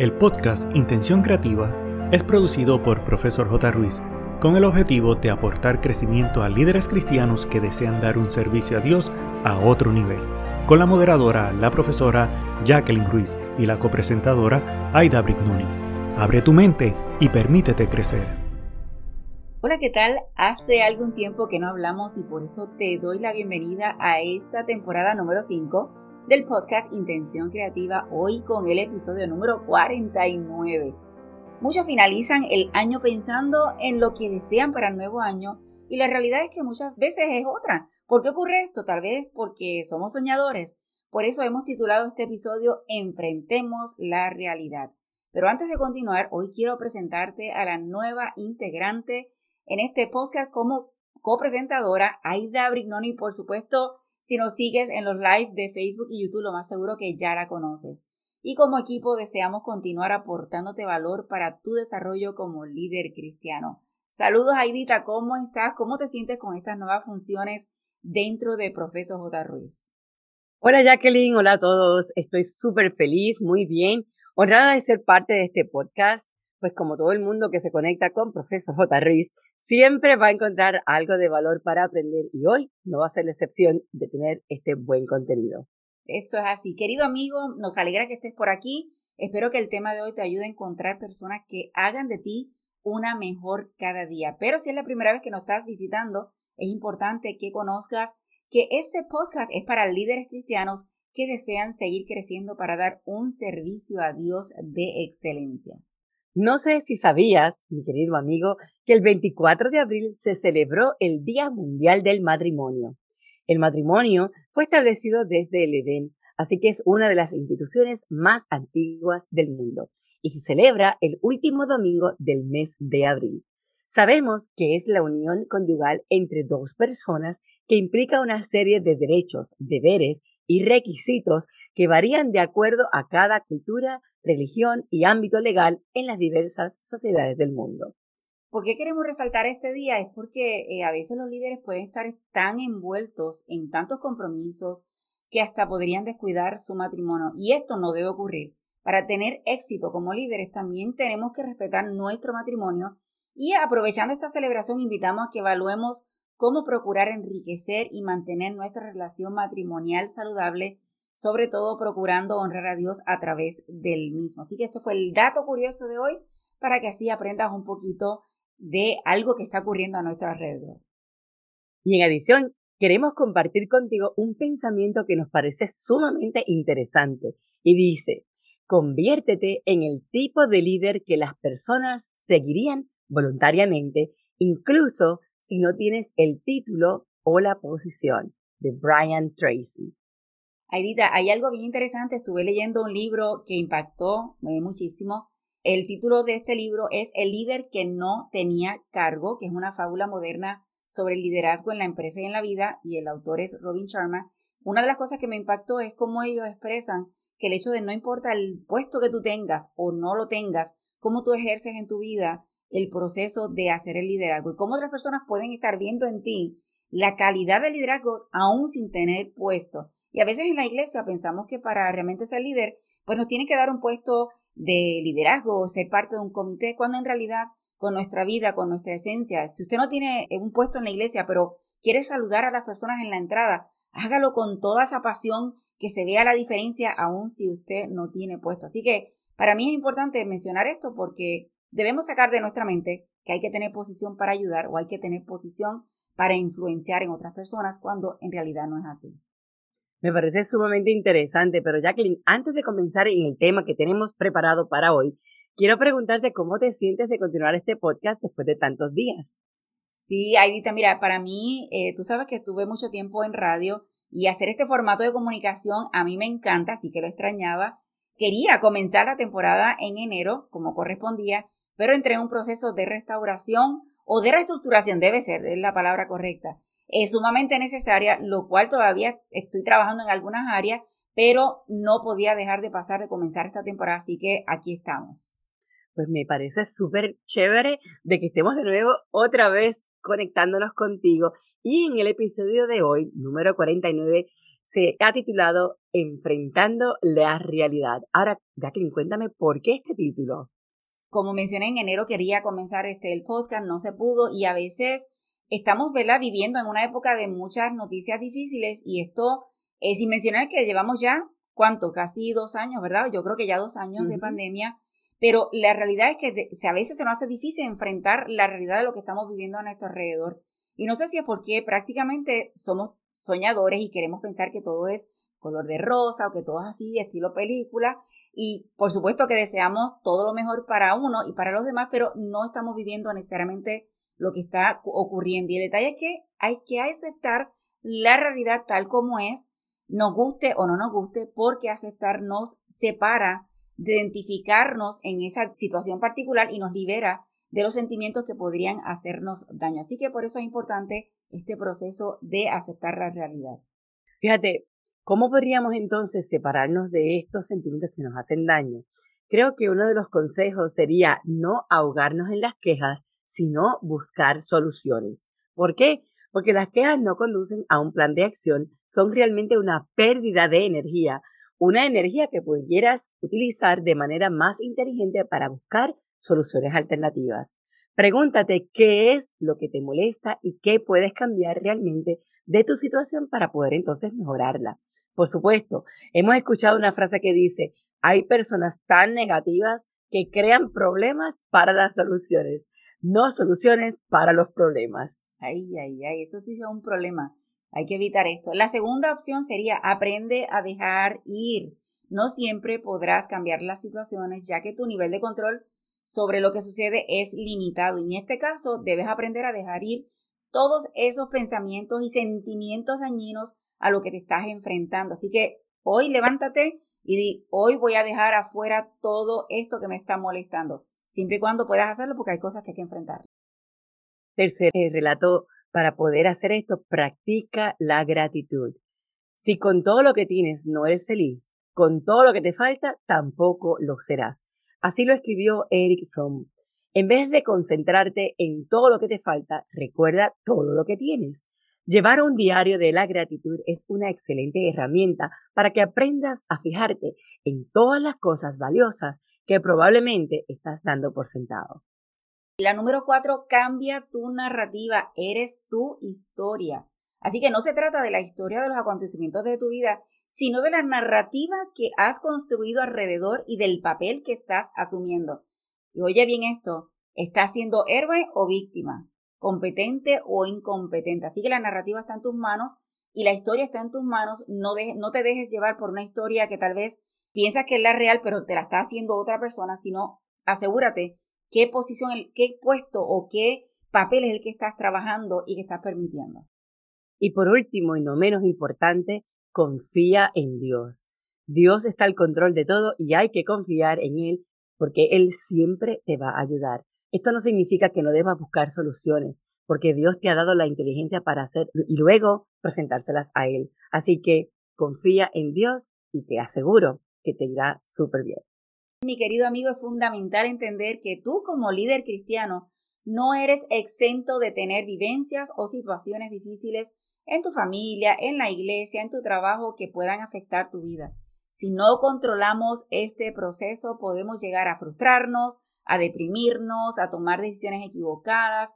El podcast Intención Creativa es producido por Profesor J. Ruiz con el objetivo de aportar crecimiento a líderes cristianos que desean dar un servicio a Dios a otro nivel, con la moderadora, la profesora Jacqueline Ruiz y la copresentadora Aida Brignoni. Abre tu mente y permítete crecer. Hola, ¿qué tal? Hace algún tiempo que no hablamos y por eso te doy la bienvenida a esta temporada número 5 del podcast Intención Creativa, hoy con el episodio número 49. Muchos finalizan el año pensando en lo que desean para el nuevo año y la realidad es que muchas veces es otra. ¿Por qué ocurre esto? Tal vez porque somos soñadores. Por eso hemos titulado este episodio Enfrentemos la realidad. Pero antes de continuar, hoy quiero presentarte a la nueva integrante en este podcast como copresentadora, Aida Brignoni, por supuesto, si nos sigues en los live de Facebook y YouTube, lo más seguro que ya la conoces. Y como equipo deseamos continuar aportándote valor para tu desarrollo como líder cristiano. Saludos Aidita, ¿cómo estás? ¿Cómo te sientes con estas nuevas funciones dentro de Profesor J. Ruiz? Hola Jacqueline, hola a todos. Estoy súper feliz, muy bien, honrada de ser parte de este podcast pues como todo el mundo que se conecta con Profesor J. Ruiz, siempre va a encontrar algo de valor para aprender y hoy no va a ser la excepción de tener este buen contenido. Eso es así. Querido amigo, nos alegra que estés por aquí. Espero que el tema de hoy te ayude a encontrar personas que hagan de ti una mejor cada día. Pero si es la primera vez que nos estás visitando, es importante que conozcas que este podcast es para líderes cristianos que desean seguir creciendo para dar un servicio a Dios de excelencia. No sé si sabías, mi querido amigo, que el 24 de abril se celebró el Día Mundial del Matrimonio. El matrimonio fue establecido desde el Edén, así que es una de las instituciones más antiguas del mundo y se celebra el último domingo del mes de abril. Sabemos que es la unión conyugal entre dos personas que implica una serie de derechos, deberes y requisitos que varían de acuerdo a cada cultura, religión y ámbito legal en las diversas sociedades del mundo. ¿Por qué queremos resaltar este día? Es porque eh, a veces los líderes pueden estar tan envueltos en tantos compromisos que hasta podrían descuidar su matrimonio y esto no debe ocurrir. Para tener éxito como líderes también tenemos que respetar nuestro matrimonio y aprovechando esta celebración, invitamos a que evaluemos cómo procurar enriquecer y mantener nuestra relación matrimonial saludable, sobre todo procurando honrar a Dios a través del mismo. Así que este fue el dato curioso de hoy para que así aprendas un poquito de algo que está ocurriendo a nuestro alrededor. Y en adición, queremos compartir contigo un pensamiento que nos parece sumamente interesante y dice, conviértete en el tipo de líder que las personas seguirían voluntariamente, incluso si no tienes el título o la posición de Brian Tracy. Aidita, hay algo bien interesante. Estuve leyendo un libro que impactó muchísimo. El título de este libro es El líder que no tenía cargo, que es una fábula moderna sobre el liderazgo en la empresa y en la vida, y el autor es Robin Sharma. Una de las cosas que me impactó es cómo ellos expresan que el hecho de no importa el puesto que tú tengas o no lo tengas, cómo tú ejerces en tu vida, el proceso de hacer el liderazgo y cómo otras personas pueden estar viendo en ti la calidad del liderazgo aún sin tener puesto. Y a veces en la iglesia pensamos que para realmente ser líder, pues nos tiene que dar un puesto de liderazgo o ser parte de un comité, cuando en realidad con nuestra vida, con nuestra esencia, si usted no tiene un puesto en la iglesia, pero quiere saludar a las personas en la entrada, hágalo con toda esa pasión que se vea la diferencia aún si usted no tiene puesto. Así que para mí es importante mencionar esto porque Debemos sacar de nuestra mente que hay que tener posición para ayudar o hay que tener posición para influenciar en otras personas cuando en realidad no es así. Me parece sumamente interesante, pero Jacqueline, antes de comenzar en el tema que tenemos preparado para hoy, quiero preguntarte cómo te sientes de continuar este podcast después de tantos días. Sí, Aidita, mira, para mí, eh, tú sabes que estuve mucho tiempo en radio y hacer este formato de comunicación a mí me encanta, así que lo extrañaba. Quería comenzar la temporada en enero, como correspondía, pero entré en un proceso de restauración o de reestructuración, debe ser, es la palabra correcta. Es sumamente necesaria, lo cual todavía estoy trabajando en algunas áreas, pero no podía dejar de pasar de comenzar esta temporada, así que aquí estamos. Pues me parece súper chévere de que estemos de nuevo otra vez conectándonos contigo. Y en el episodio de hoy, número 49, se ha titulado Enfrentando la realidad. Ahora, Jacqueline, cuéntame por qué este título. Como mencioné en enero quería comenzar este el podcast, no se pudo y a veces estamos ¿verdad? viviendo en una época de muchas noticias difíciles y esto es sin mencionar que llevamos ya, ¿cuánto? Casi dos años, ¿verdad? Yo creo que ya dos años de pandemia, pero la realidad es que a veces se nos hace difícil enfrentar la realidad de lo que estamos viviendo a nuestro alrededor. Y no sé si es porque prácticamente somos soñadores y queremos pensar que todo es color de rosa o que todo es así, estilo película. Y por supuesto que deseamos todo lo mejor para uno y para los demás, pero no estamos viviendo necesariamente lo que está ocurriendo. Y el detalle es que hay que aceptar la realidad tal como es, nos guste o no nos guste, porque aceptar nos separa de identificarnos en esa situación particular y nos libera de los sentimientos que podrían hacernos daño. Así que por eso es importante este proceso de aceptar la realidad. Fíjate, ¿cómo podríamos entonces separarnos de estos sentimientos que nos hacen daño? Creo que uno de los consejos sería no ahogarnos en las quejas, sino buscar soluciones. ¿Por qué? Porque las quejas no conducen a un plan de acción, son realmente una pérdida de energía, una energía que pudieras utilizar de manera más inteligente para buscar soluciones alternativas. Pregúntate qué es lo que te molesta y qué puedes cambiar realmente de tu situación para poder entonces mejorarla. Por supuesto, hemos escuchado una frase que dice, hay personas tan negativas que crean problemas para las soluciones, no soluciones para los problemas. Ay, ay, ay, eso sí es un problema. Hay que evitar esto. La segunda opción sería aprende a dejar ir. No siempre podrás cambiar las situaciones ya que tu nivel de control sobre lo que sucede es limitado. Y en este caso debes aprender a dejar ir todos esos pensamientos y sentimientos dañinos a lo que te estás enfrentando. Así que hoy levántate y hoy voy a dejar afuera todo esto que me está molestando, siempre y cuando puedas hacerlo porque hay cosas que hay que enfrentar. Tercer eh, relato, para poder hacer esto, practica la gratitud. Si con todo lo que tienes no eres feliz, con todo lo que te falta, tampoco lo serás. Así lo escribió Eric Fromm. En vez de concentrarte en todo lo que te falta, recuerda todo lo que tienes. Llevar un diario de la gratitud es una excelente herramienta para que aprendas a fijarte en todas las cosas valiosas que probablemente estás dando por sentado. La número cuatro, cambia tu narrativa, eres tu historia. Así que no se trata de la historia de los acontecimientos de tu vida, sino de la narrativa que has construido alrededor y del papel que estás asumiendo. Y oye bien esto, ¿estás siendo héroe o víctima? ¿Competente o incompetente? Así que la narrativa está en tus manos y la historia está en tus manos. No, no te dejes llevar por una historia que tal vez piensas que es la real, pero te la está haciendo otra persona, sino asegúrate qué posición, qué puesto o qué papel es el que estás trabajando y que estás permitiendo. Y por último, y no menos importante, confía en Dios. Dios está al control de todo y hay que confiar en Él porque Él siempre te va a ayudar. Esto no significa que no debas buscar soluciones, porque Dios te ha dado la inteligencia para hacer y luego presentárselas a Él. Así que confía en Dios y te aseguro que te irá súper bien. Mi querido amigo, es fundamental entender que tú como líder cristiano no eres exento de tener vivencias o situaciones difíciles en tu familia, en la iglesia, en tu trabajo que puedan afectar tu vida. Si no controlamos este proceso, podemos llegar a frustrarnos, a deprimirnos, a tomar decisiones equivocadas,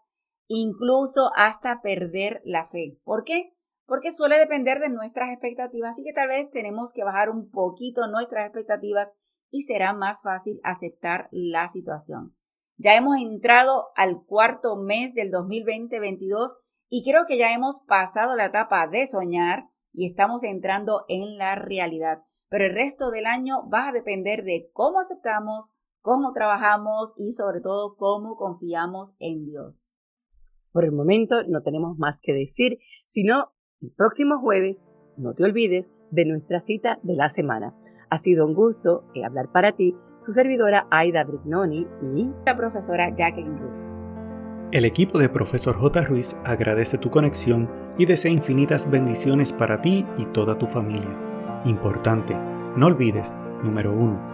incluso hasta perder la fe. ¿Por qué? Porque suele depender de nuestras expectativas, así que tal vez tenemos que bajar un poquito nuestras expectativas y será más fácil aceptar la situación. Ya hemos entrado al cuarto mes del 2020-22 y creo que ya hemos pasado la etapa de soñar y estamos entrando en la realidad. Pero el resto del año va a depender de cómo aceptamos, cómo trabajamos y sobre todo cómo confiamos en Dios. Por el momento no tenemos más que decir, sino el próximo jueves no te olvides de nuestra cita de la semana. Ha sido un gusto hablar para ti, su servidora Aida Brignoni y la profesora Jacqueline Ruiz. El equipo de Profesor J. Ruiz agradece tu conexión y desea infinitas bendiciones para ti y toda tu familia. Importante, no olvides, número 1,